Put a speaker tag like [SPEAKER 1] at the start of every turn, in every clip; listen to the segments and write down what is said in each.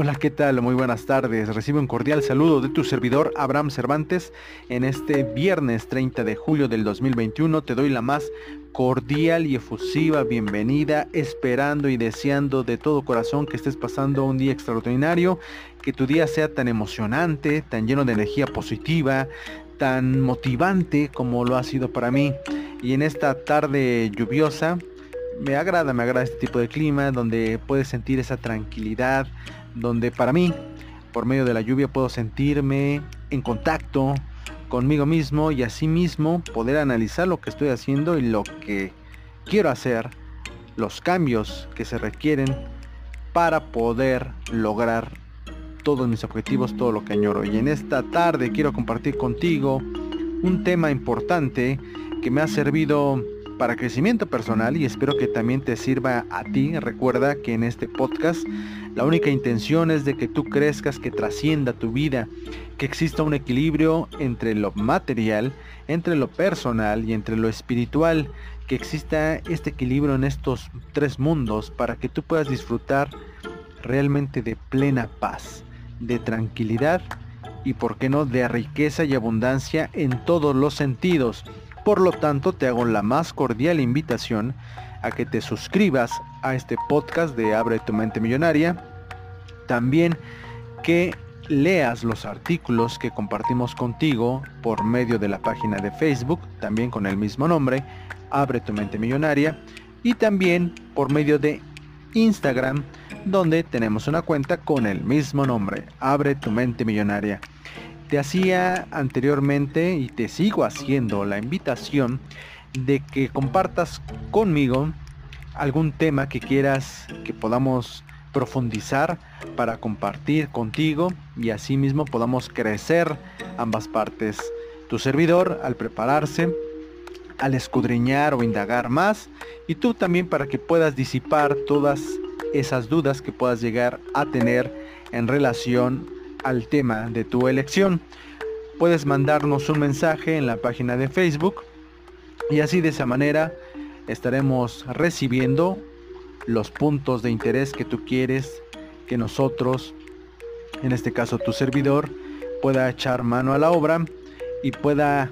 [SPEAKER 1] Hola, ¿qué tal? Muy buenas tardes. Recibe un cordial saludo de tu servidor Abraham Cervantes. En este viernes 30 de julio del 2021 te doy la más cordial y efusiva bienvenida, esperando y deseando de todo corazón que estés pasando un día extraordinario, que tu día sea tan emocionante, tan lleno de energía positiva, tan motivante como lo ha sido para mí. Y en esta tarde lluviosa, me agrada, me agrada este tipo de clima donde puedes sentir esa tranquilidad, donde para mí, por medio de la lluvia, puedo sentirme en contacto conmigo mismo y así mismo poder analizar lo que estoy haciendo y lo que quiero hacer, los cambios que se requieren para poder lograr todos mis objetivos, todo lo que añoro. Y en esta tarde quiero compartir contigo un tema importante que me ha servido para crecimiento personal y espero que también te sirva a ti. Recuerda que en este podcast la única intención es de que tú crezcas, que trascienda tu vida, que exista un equilibrio entre lo material, entre lo personal y entre lo espiritual, que exista este equilibrio en estos tres mundos para que tú puedas disfrutar realmente de plena paz, de tranquilidad y por qué no de riqueza y abundancia en todos los sentidos. Por lo tanto, te hago la más cordial invitación a que te suscribas a este podcast de Abre tu mente millonaria. También que leas los artículos que compartimos contigo por medio de la página de Facebook, también con el mismo nombre, Abre tu mente millonaria. Y también por medio de Instagram, donde tenemos una cuenta con el mismo nombre, Abre tu mente millonaria. Te hacía anteriormente y te sigo haciendo la invitación de que compartas conmigo algún tema que quieras que podamos profundizar para compartir contigo y así mismo podamos crecer ambas partes. Tu servidor al prepararse, al escudriñar o indagar más y tú también para que puedas disipar todas esas dudas que puedas llegar a tener en relación al tema de tu elección. Puedes mandarnos un mensaje en la página de Facebook y así de esa manera estaremos recibiendo los puntos de interés que tú quieres que nosotros, en este caso tu servidor, pueda echar mano a la obra y pueda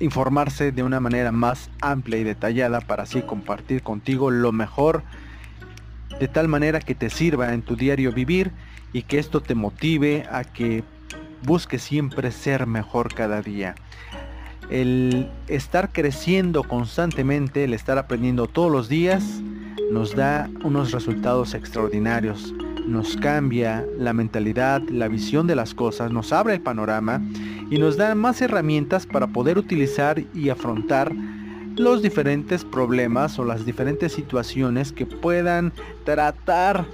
[SPEAKER 1] informarse de una manera más amplia y detallada para así compartir contigo lo mejor de tal manera que te sirva en tu diario vivir y que esto te motive a que busques siempre ser mejor cada día. El estar creciendo constantemente, el estar aprendiendo todos los días, nos da unos resultados extraordinarios. Nos cambia la mentalidad, la visión de las cosas, nos abre el panorama y nos da más herramientas para poder utilizar y afrontar los diferentes problemas o las diferentes situaciones que puedan tratar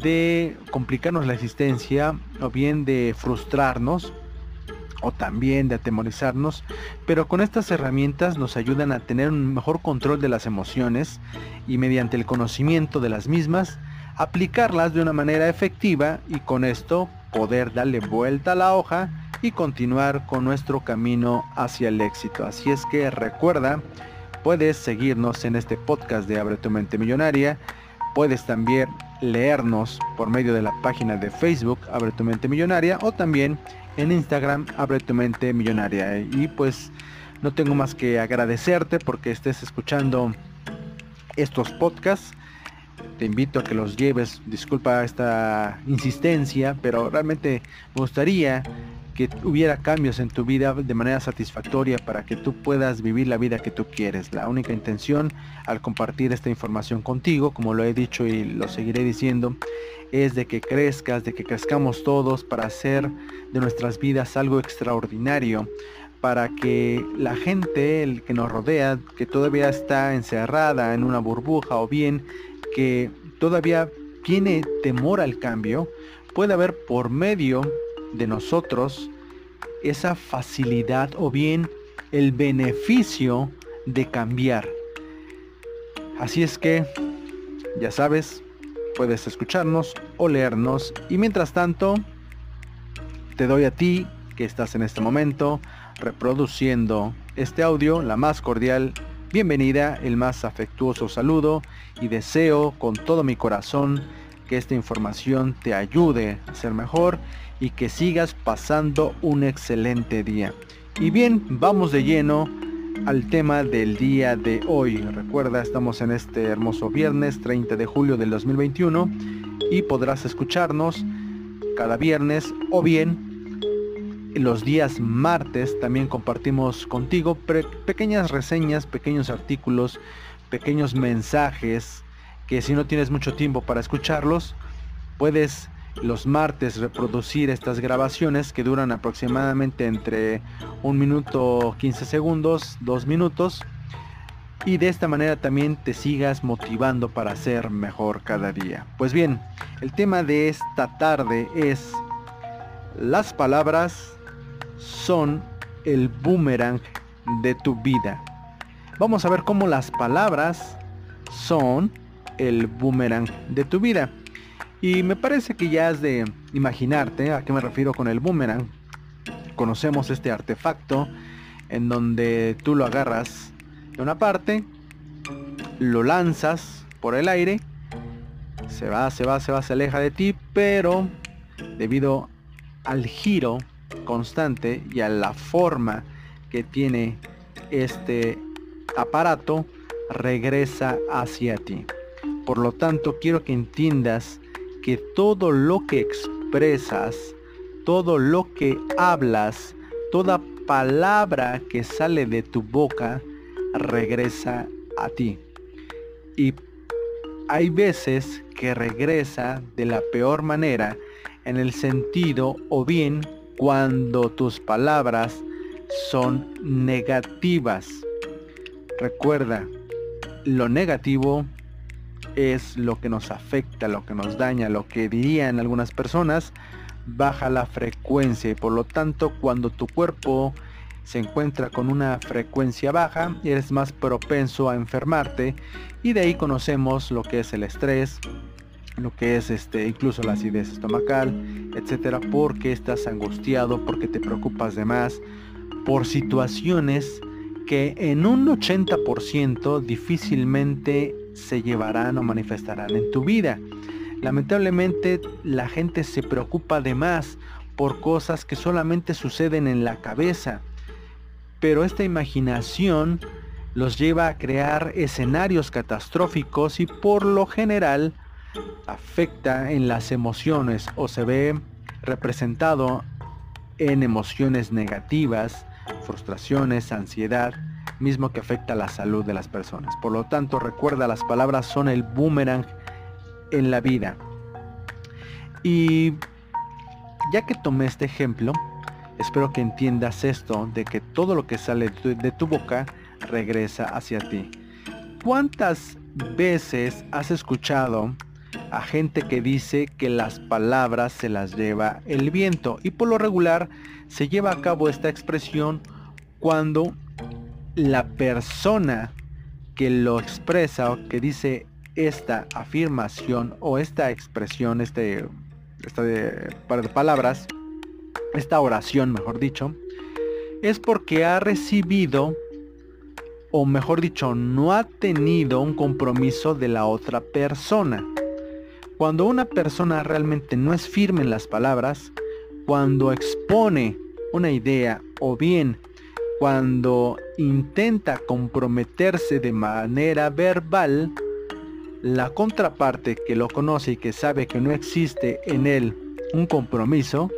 [SPEAKER 1] de complicarnos la existencia o bien de frustrarnos o también de atemorizarnos, pero con estas herramientas nos ayudan a tener un mejor control de las emociones y mediante el conocimiento de las mismas, aplicarlas de una manera efectiva y con esto poder darle vuelta a la hoja y continuar con nuestro camino hacia el éxito. Así es que recuerda Puedes seguirnos en este podcast de Abre tu mente millonaria. Puedes también leernos por medio de la página de Facebook Abre tu mente millonaria o también en Instagram Abre tu mente millonaria. Y pues no tengo más que agradecerte porque estés escuchando estos podcasts. Te invito a que los lleves, disculpa esta insistencia, pero realmente me gustaría que hubiera cambios en tu vida de manera satisfactoria para que tú puedas vivir la vida que tú quieres. La única intención al compartir esta información contigo, como lo he dicho y lo seguiré diciendo, es de que crezcas, de que crezcamos todos para hacer de nuestras vidas algo extraordinario, para que la gente el que nos rodea, que todavía está encerrada en una burbuja o bien que todavía tiene temor al cambio, pueda ver por medio de nosotros esa facilidad o bien el beneficio de cambiar. Así es que, ya sabes, puedes escucharnos o leernos y mientras tanto, te doy a ti que estás en este momento reproduciendo este audio la más cordial bienvenida, el más afectuoso saludo y deseo con todo mi corazón que esta información te ayude a ser mejor y que sigas pasando un excelente día. Y bien, vamos de lleno al tema del día de hoy. Recuerda, estamos en este hermoso viernes 30 de julio del 2021 y podrás escucharnos cada viernes o bien los días martes también compartimos contigo pequeñas reseñas, pequeños artículos, pequeños mensajes que si no tienes mucho tiempo para escucharlos, puedes los martes reproducir estas grabaciones que duran aproximadamente entre un minuto 15 segundos, dos minutos. Y de esta manera también te sigas motivando para ser mejor cada día. Pues bien, el tema de esta tarde es las palabras son el boomerang de tu vida. Vamos a ver cómo las palabras son el boomerang de tu vida. Y me parece que ya has de imaginarte a qué me refiero con el boomerang. Conocemos este artefacto en donde tú lo agarras de una parte, lo lanzas por el aire, se va, se va, se va, se aleja de ti, pero debido al giro constante y a la forma que tiene este aparato, regresa hacia ti. Por lo tanto, quiero que entiendas que todo lo que expresas, todo lo que hablas, toda palabra que sale de tu boca, regresa a ti. Y hay veces que regresa de la peor manera en el sentido o bien cuando tus palabras son negativas. Recuerda, lo negativo es lo que nos afecta, lo que nos daña, lo que dirían algunas personas, baja la frecuencia y por lo tanto cuando tu cuerpo se encuentra con una frecuencia baja, eres más propenso a enfermarte y de ahí conocemos lo que es el estrés, lo que es este incluso la acidez estomacal, etcétera, porque estás angustiado, porque te preocupas de más por situaciones que en un 80% difícilmente se llevarán o manifestarán en tu vida. Lamentablemente la gente se preocupa de más por cosas que solamente suceden en la cabeza. Pero esta imaginación los lleva a crear escenarios catastróficos y por lo general afecta en las emociones o se ve representado en emociones negativas, frustraciones, ansiedad, mismo que afecta la salud de las personas. Por lo tanto, recuerda, las palabras son el boomerang en la vida. Y ya que tomé este ejemplo, espero que entiendas esto de que todo lo que sale de tu, boca regresa hacia ti. ¿Cuántas veces has escuchado a gente que dice que las palabras se las lleva el viento? Y por lo regular se lleva a cabo esta expresión cuando la persona que lo expresa o que dice esta afirmación o esta expresión, este, esta de, de palabras, esta oración, mejor dicho, es porque ha recibido, o mejor dicho, no ha tenido un compromiso de la otra persona. Cuando una persona realmente no es firme en las palabras, cuando expone una idea o bien cuando intenta comprometerse de manera verbal, la contraparte que lo conoce y que sabe que no existe en él un compromiso,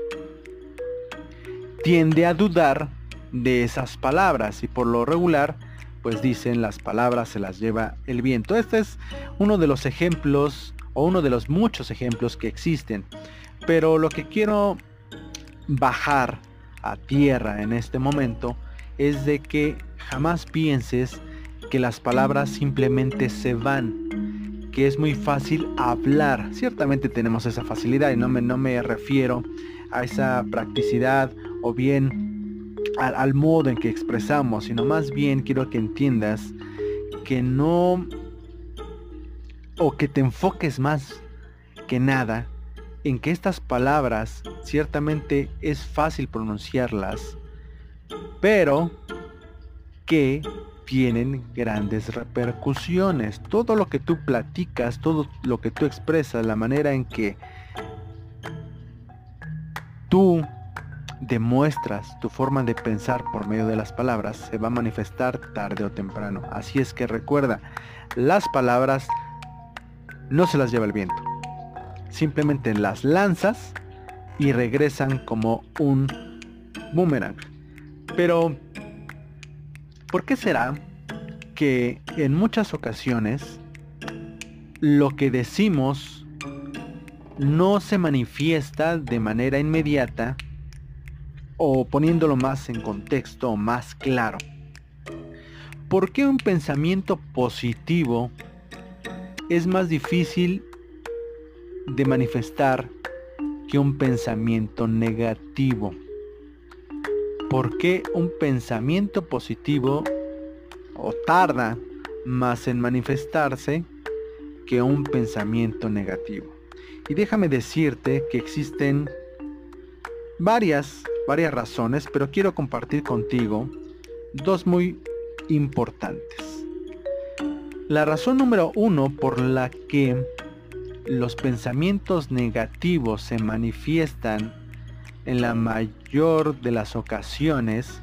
[SPEAKER 1] tiende a dudar de esas palabras y por lo regular pues dicen las palabras se las lleva el viento. Este es uno de los ejemplos o uno de los muchos ejemplos que existen. Pero lo que quiero bajar a tierra en este momento es de que jamás pienses que las palabras simplemente se van, que es muy fácil hablar. Ciertamente tenemos esa facilidad y no me, no me refiero a esa practicidad o bien al, al modo en que expresamos, sino más bien quiero que entiendas que no o que te enfoques más que nada en que estas palabras ciertamente es fácil pronunciarlas, pero que tienen grandes repercusiones. Todo lo que tú platicas, todo lo que tú expresas, la manera en que tú demuestras tu forma de pensar por medio de las palabras, se va a manifestar tarde o temprano. Así es que recuerda, las palabras no se las lleva el viento. Simplemente las lanzas y regresan como un boomerang. Pero, ¿por qué será que en muchas ocasiones lo que decimos no se manifiesta de manera inmediata o poniéndolo más en contexto más claro? ¿Por qué un pensamiento positivo es más difícil de manifestar que un pensamiento negativo? ¿Por qué un pensamiento positivo tarda más en manifestarse que un pensamiento negativo? Y déjame decirte que existen varias, varias razones, pero quiero compartir contigo dos muy importantes. La razón número uno por la que los pensamientos negativos se manifiestan en la mayor de las ocasiones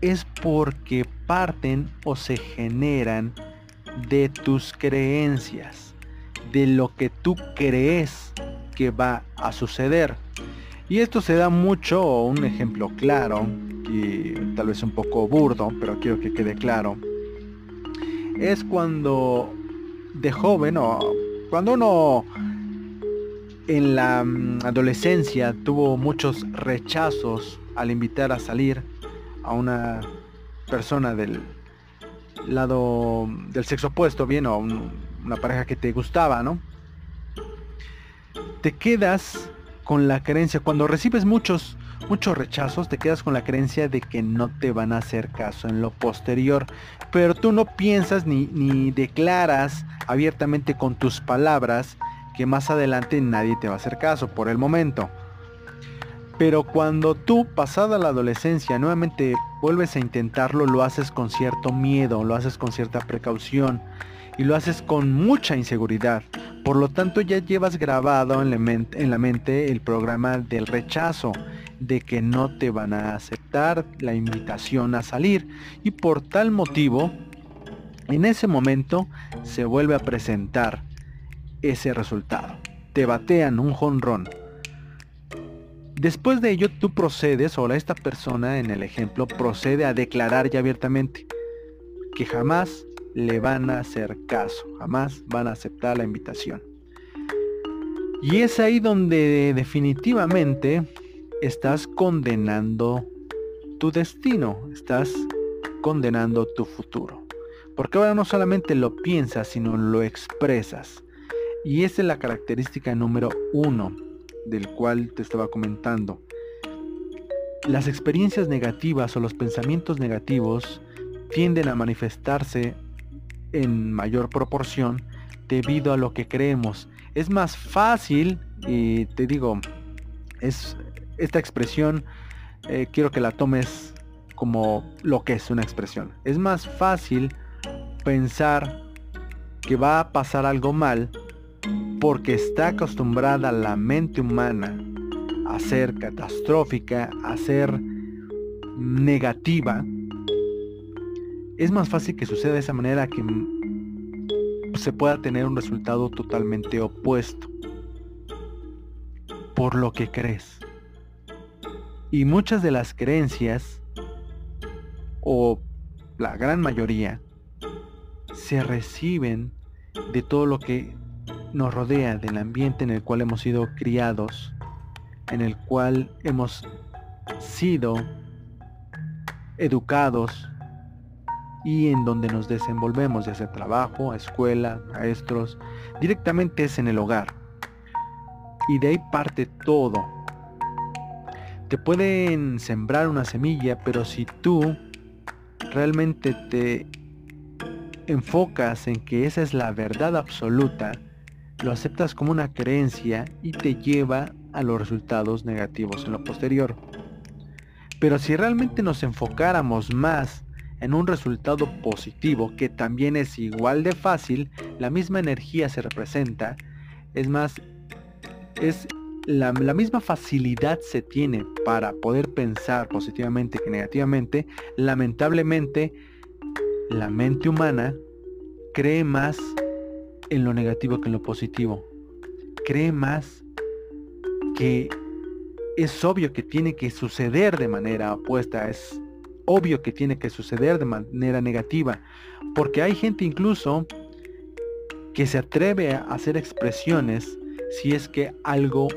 [SPEAKER 1] es porque parten o se generan de tus creencias, de lo que tú crees que va a suceder. Y esto se da mucho, un ejemplo claro, y tal vez un poco burdo, pero quiero que quede claro, es cuando de joven o cuando uno en la mm, adolescencia tuvo muchos rechazos al invitar a salir a una persona del lado del sexo opuesto, bien, o una pareja que te gustaba, ¿no? Te quedas con la creencia, cuando recibes muchos, muchos rechazos, te quedas con la creencia de que no te van a hacer caso en lo posterior, pero tú no piensas ni, ni declaras abiertamente con tus palabras que más adelante nadie te va a hacer caso por el momento. Pero cuando tú, pasada la adolescencia, nuevamente vuelves a intentarlo, lo haces con cierto miedo, lo haces con cierta precaución y lo haces con mucha inseguridad. Por lo tanto ya llevas grabado en la, mente, en la mente el programa del rechazo, de que no te van a aceptar la invitación a salir. Y por tal motivo, en ese momento se vuelve a presentar ese resultado. Te batean un jonrón. Después de ello tú procedes, o esta persona en el ejemplo procede a declarar ya abiertamente que jamás le van a hacer caso, jamás van a aceptar la invitación. Y es ahí donde definitivamente estás condenando tu destino, estás condenando tu futuro. Porque ahora no solamente lo piensas, sino lo expresas. Y esa es la característica número uno del cual te estaba comentando. Las experiencias negativas o los pensamientos negativos tienden a manifestarse en mayor proporción debido a lo que creemos. Es más fácil, y te digo, es esta expresión, eh, quiero que la tomes como lo que es una expresión. Es más fácil pensar que va a pasar algo mal porque está acostumbrada la mente humana a ser catastrófica, a ser negativa, es más fácil que suceda de esa manera que se pueda tener un resultado totalmente opuesto por lo que crees. Y muchas de las creencias, o la gran mayoría, se reciben de todo lo que nos rodea, del ambiente en el cual hemos sido criados, en el cual hemos sido educados y en donde nos desenvolvemos, ya sea trabajo, escuela, maestros, directamente es en el hogar. Y de ahí parte todo. Te pueden sembrar una semilla, pero si tú realmente te enfocas en que esa es la verdad absoluta, lo aceptas como una creencia y te lleva a los resultados negativos en lo posterior. Pero si realmente nos enfocáramos más en un resultado positivo que también es igual de fácil, la misma energía se representa, es más, es la, misma facilidad se tiene para poder pensar positivamente que negativamente, lamentablemente la mente humana cree más en lo negativo que en lo positivo. Cree más que es obvio que tiene que suceder de manera opuesta, es obvio que tiene que suceder de manera negativa, porque hay gente incluso que se atreve a hacer expresiones si es que algo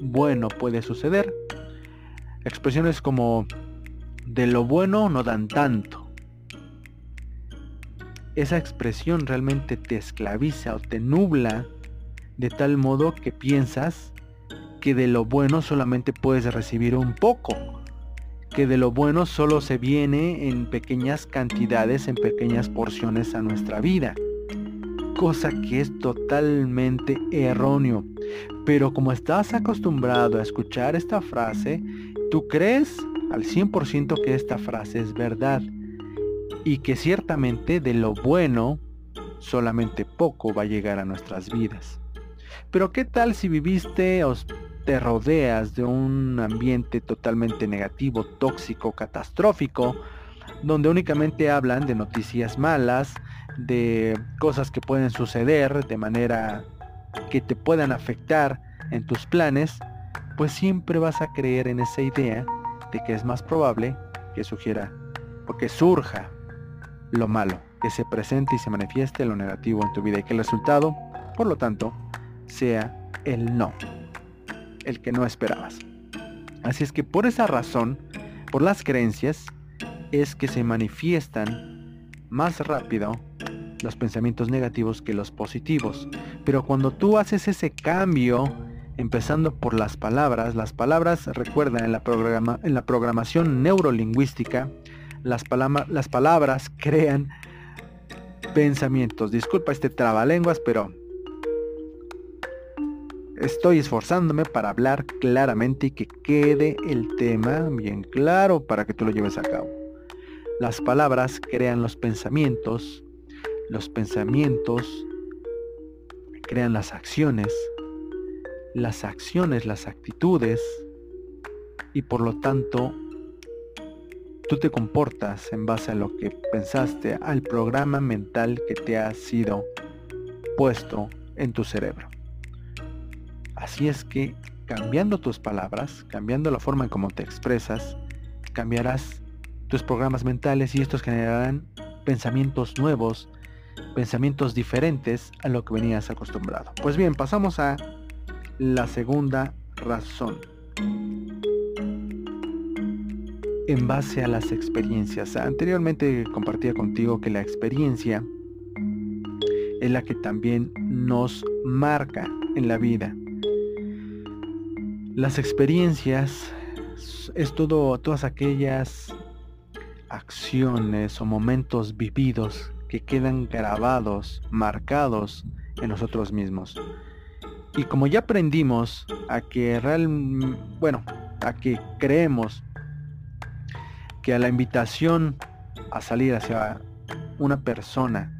[SPEAKER 1] bueno puede suceder. Expresiones como de lo bueno no dan tanto. Esa expresión realmente te esclaviza o te nubla de tal modo que piensas que de lo bueno solamente puedes recibir un poco, que de lo bueno solo se viene en pequeñas cantidades, en pequeñas porciones a nuestra vida, cosa que es totalmente erróneo. Pero como estás acostumbrado a escuchar esta frase, tú crees al 100% que esta frase es verdad y que ciertamente de lo bueno solamente poco va a llegar a nuestras vidas. Pero ¿qué tal si viviste o te rodeas de un ambiente totalmente negativo, tóxico, catastrófico, donde únicamente hablan de noticias malas, de cosas que pueden suceder de manera que te puedan afectar en tus planes, pues siempre vas a creer en esa idea de que es más probable que sugiera o que surja lo malo, que se presente y se manifieste lo negativo en tu vida y que el resultado, por lo tanto, sea el no, el que no esperabas. Así es que por esa razón, por las creencias, es que se manifiestan más rápido los pensamientos negativos que los positivos. Pero cuando tú haces ese cambio, empezando por las palabras, las palabras, recuerda, en en la programación neurolingüística, las, las palabras crean pensamientos. Disculpa este trabalenguas, pero estoy esforzándome para hablar claramente y que quede el tema bien claro para que tú lo lleves a cabo. Las palabras crean los pensamientos, los pensamientos crean las acciones, las acciones, las actitudes, y por lo tanto tú te comportas en base a lo que pensaste, al programa mental que te ha sido puesto en tu cerebro. Así es que cambiando tus palabras, cambiando la forma en cómo te expresas, cambiarás tus programas mentales y estos generarán pensamientos nuevos, pensamientos diferentes a lo que venías acostumbrado. Pues bien, pasamos a la segunda razón. En base a las experiencias. Anteriormente compartía contigo que la experiencia es la que también nos marca en la vida. Las experiencias es todo, todas aquellas acciones o momentos vividos que quedan grabados, marcados en nosotros mismos. Y como ya aprendimos a que real, bueno, a que creemos que a la invitación a salir hacia una persona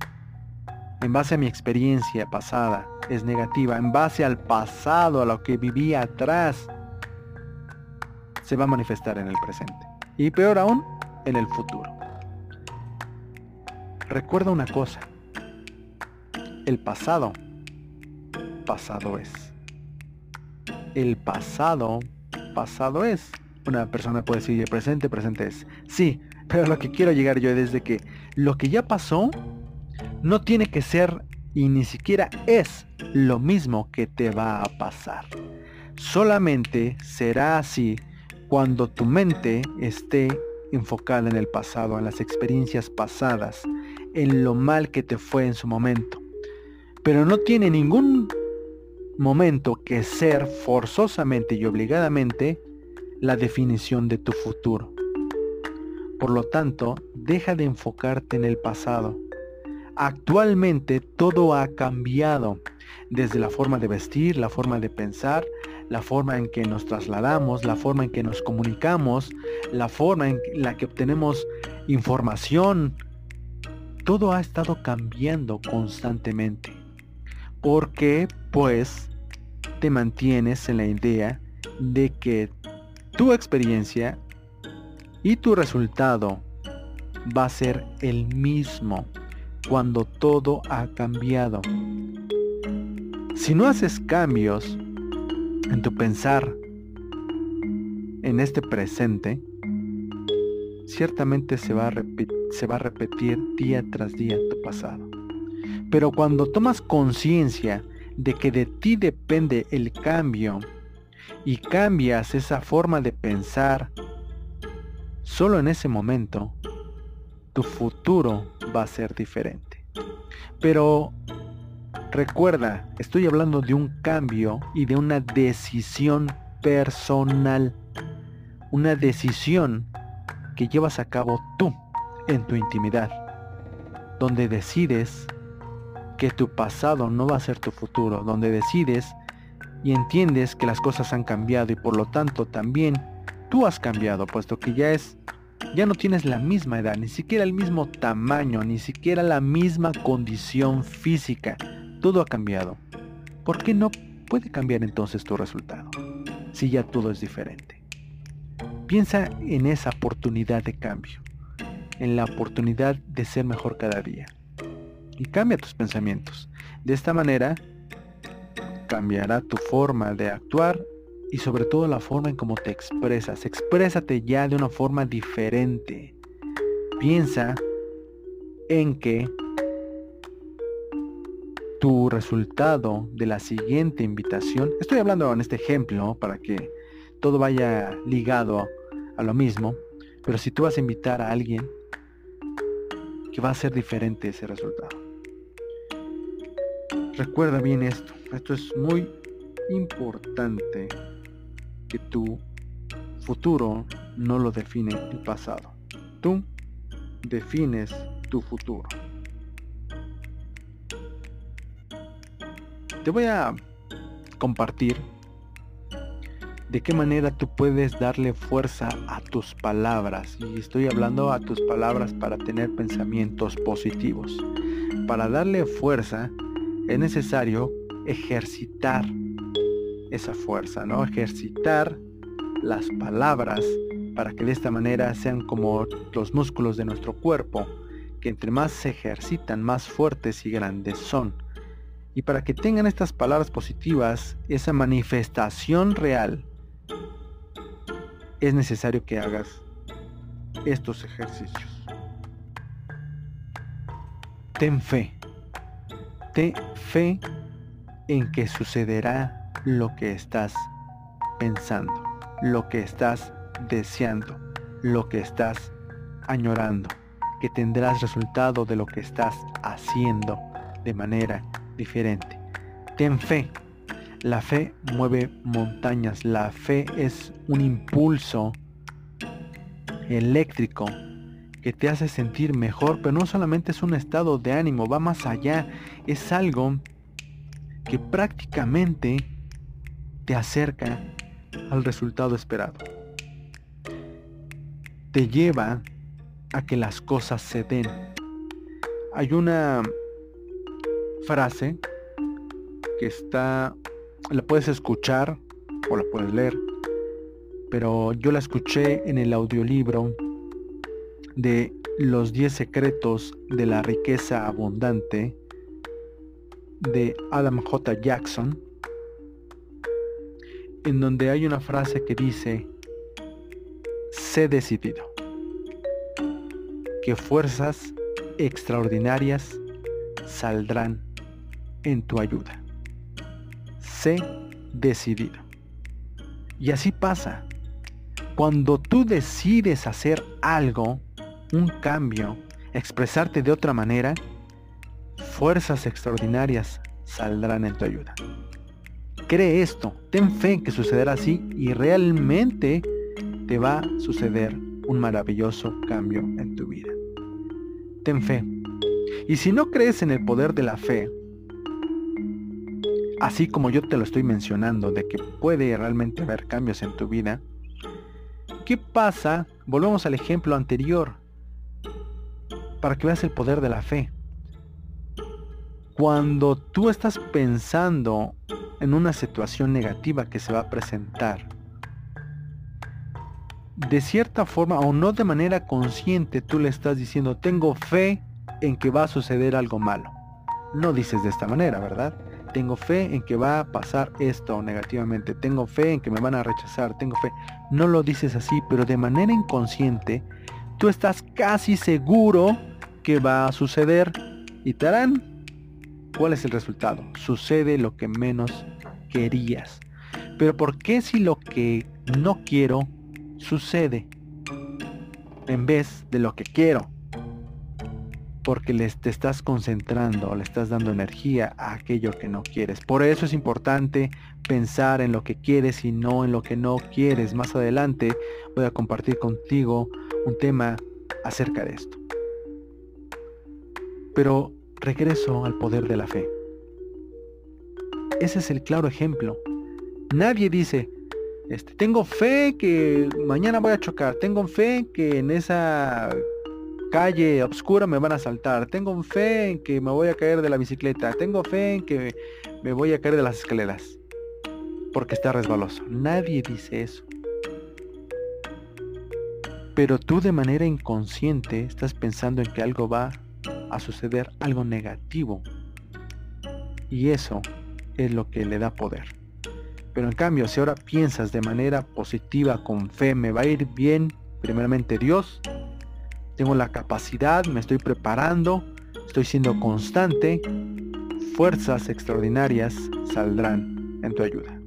[SPEAKER 1] en base a mi experiencia pasada es negativa, en base al pasado, a lo que vivía atrás, se va a manifestar en el presente. Y peor aún, en el futuro. Recuerda una cosa. El pasado, pasado es. El pasado, pasado es. Una persona puede decir presente, presente es. Sí, pero lo que quiero llegar yo es que lo que ya pasó no tiene que ser y ni siquiera es lo mismo que te va a pasar. Solamente será así cuando tu mente esté enfocada en el pasado, en las experiencias pasadas, en lo mal que te fue en su momento. Pero no tiene ningún momento que ser forzosamente y obligadamente la definición de tu futuro. Por lo tanto, deja de enfocarte en el pasado. Actualmente todo ha cambiado, desde la forma de vestir, la forma de pensar, la forma en que nos trasladamos, la forma en que nos comunicamos, la forma en la que obtenemos información, todo ha estado cambiando constantemente. Porque pues te mantienes en la idea de que tu experiencia y tu resultado va a ser el mismo cuando todo ha cambiado. Si no haces cambios en tu pensar en este presente, ciertamente se va, a repetir día tras día tu pasado. Pero cuando tomas conciencia de que de ti depende el cambio y cambias esa forma de pensar, solo en ese momento tu futuro va a ser diferente. Pero recuerda, estoy hablando de un cambio y de una decisión personal. Una decisión que llevas a cabo tú en tu intimidad. Donde decides que tu pasado no va a ser tu futuro. Donde decides y entiendes que las cosas han cambiado y por lo tanto también tú has cambiado, puesto que ya es ya no tienes la misma edad, ni siquiera el mismo tamaño, ni siquiera la misma condición física. Todo ha cambiado. ¿Por qué no puede cambiar entonces tu resultado? Si ya todo es diferente. Piensa en esa oportunidad de cambio, en la oportunidad de ser mejor cada día. Y cambia tus pensamientos. De esta manera, cambiará tu forma de actuar y sobre todo la forma en cómo te expresas. Exprésate ya de una forma diferente. Piensa en que tu resultado de la siguiente invitación, estoy hablando en este ejemplo para que todo vaya ligado a lo mismo, pero si tú vas a invitar a alguien, que va a ser diferente ese resultado. Recuerda bien esto, esto es muy importante tu futuro no lo define el pasado. Tú defines tu futuro. Te voy a compartir de qué manera tú puedes darle fuerza a tus palabras. Y estoy hablando a tus palabras para tener pensamientos positivos. Para darle fuerza es necesario ejercitar esa fuerza, ¿no? Ejercitar las palabras para que de esta manera sean como los músculos de nuestro cuerpo, que entre más se ejercitan, más fuertes y grandes son. Y para que tengan estas palabras positivas, esa manifestación real, es necesario que hagas estos ejercicios. Ten fe. Ten fe en que sucederá lo que estás pensando, lo que estás deseando, lo que estás añorando, que tendrás resultado de lo que estás haciendo de manera diferente. Ten fe. La fe mueve montañas. La fe es un impulso eléctrico que te hace sentir mejor, pero no solamente es un estado de ánimo, va más allá. Es algo que prácticamente te acerca al resultado esperado. Te lleva a que las cosas se den. Hay una frase que está, la puedes escuchar o la puedes leer, pero yo la escuché en el audiolibro de Los 10 secretos de la riqueza abundante de Adam J. Jackson en donde hay una frase que dice, sé decidido, que fuerzas extraordinarias saldrán en tu ayuda. Sé decidido. Y así pasa. Cuando tú decides hacer algo, un cambio, expresarte de otra manera, fuerzas extraordinarias saldrán en tu ayuda. Cree esto, ten fe en que sucederá así y realmente te va a suceder un maravilloso cambio en tu vida. Ten fe. Y si no crees en el poder de la fe, así como yo te lo estoy mencionando, de que puede realmente haber cambios en tu vida, ¿qué pasa? Volvemos al ejemplo anterior. Para que veas el poder de la fe. Cuando tú estás pensando en una situación negativa que se va a presentar, de cierta forma o no de manera consciente tú le estás diciendo, tengo fe en que va a suceder algo malo. No dices de esta manera, ¿verdad? Tengo fe en que va a pasar esto negativamente. Tengo fe en que me van a rechazar. Tengo fe. No lo dices así, pero de manera inconsciente, tú estás casi seguro que va a suceder. Y te harán. ¿Cuál es el resultado? Sucede lo que menos querías. Pero ¿por qué si lo que no quiero sucede en vez de lo que quiero. Porque les te estás concentrando, le estás dando energía a aquello que no quieres. Por eso es importante pensar en lo que quieres y no en lo que no quieres. Más adelante voy a compartir contigo un tema acerca de esto. Pero regreso al poder de la fe. Ese es el claro ejemplo. Nadie dice, este, tengo fe que mañana voy a chocar. Tengo fe que en esa calle oscura me van a saltar. Tengo fe en que me voy a caer de la bicicleta. Tengo fe en que me voy a caer de las escaleras. Porque está resbaloso. Nadie dice eso. Pero tú de manera inconsciente estás pensando en que algo va a suceder, algo negativo. Y eso es lo que le da poder. Pero en cambio, si ahora piensas de manera positiva, con fe, me va a ir bien, primeramente Dios, tengo la capacidad, me estoy preparando, estoy siendo constante, fuerzas extraordinarias saldrán en tu ayuda.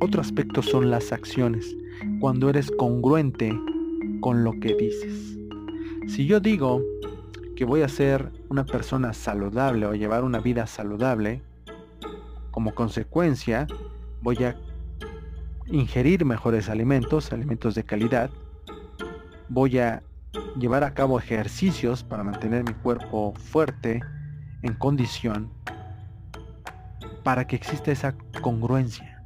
[SPEAKER 1] Otro aspecto son las acciones, cuando eres congruente con lo que dices. Si yo digo que voy a ser una persona saludable o llevar una vida saludable, como consecuencia, voy a ingerir mejores alimentos, alimentos de calidad. Voy a llevar a cabo ejercicios para mantener mi cuerpo fuerte, en condición, para que exista esa congruencia.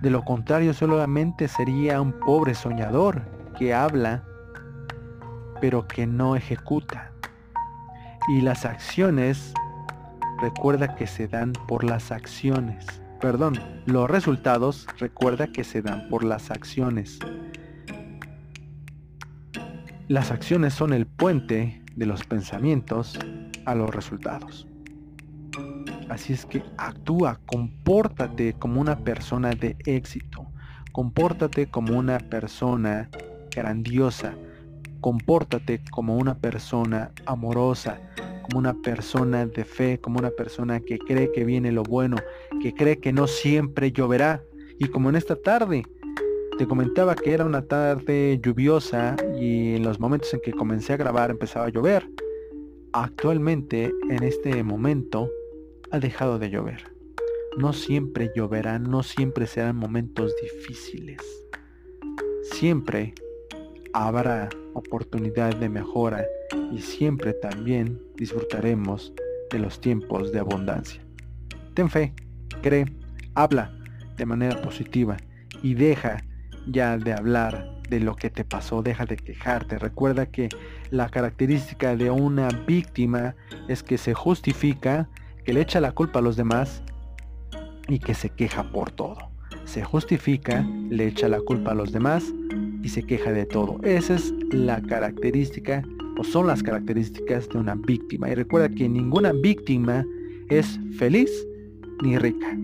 [SPEAKER 1] De lo contrario, solamente sería un pobre soñador que habla, pero que no ejecuta. Y las acciones recuerda que se dan por las acciones. Perdón, los resultados recuerda que se dan por las acciones. Las acciones son el puente de los pensamientos a los resultados. Así es que actúa, compórtate como una persona de éxito, compórtate como una persona grandiosa, compórtate como una persona amorosa, como una persona de fe, como una persona que cree que viene lo bueno, que cree que no siempre lloverá. Y como en esta tarde, te comentaba que era una tarde lluviosa y en los momentos en que comencé a grabar empezaba a llover. Actualmente, en este momento, ha dejado de llover. No siempre lloverá, no siempre serán momentos difíciles. Siempre habrá oportunidad de mejora y siempre también disfrutaremos de los tiempos de abundancia. Ten fe, cree, habla de manera positiva y deja ya de hablar de lo que te pasó, deja de quejarte. Recuerda que la característica de una víctima es que se justifica, que le echa la culpa a los demás y que se queja por todo. Se justifica, le echa la culpa a los demás y se queja de todo. Esa es la característica o son las características de una víctima. Y recuerda que ninguna víctima es feliz ni rica.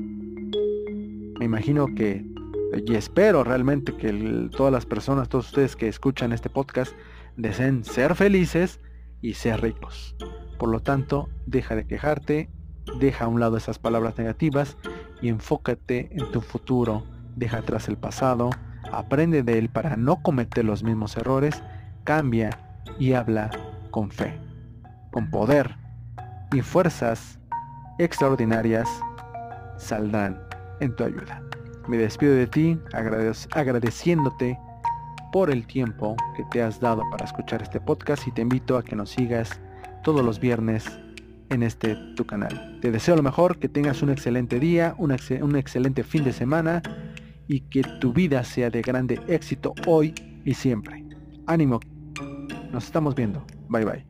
[SPEAKER 1] Me imagino que, y espero realmente que todas las personas, todos ustedes que escuchan este podcast, deseen ser felices y ser ricos. Por lo tanto, deja de quejarte, deja a un lado esas palabras negativas y enfócate en tu futuro. Deja atrás el pasado, aprende de él para no cometer los mismos errores, cambia y habla con fe, con poder y fuerzas extraordinarias saldrán en tu ayuda. Me despido de ti agradeciéndote por el tiempo que te has dado para escuchar este podcast y te invito a que nos sigas todos los viernes en este tu canal. Te deseo lo mejor, que tengas un excelente día, un, excelente fin de semana y que tu vida sea de grande éxito hoy y siempre. Ánimo. Nos estamos viendo. Bye bye.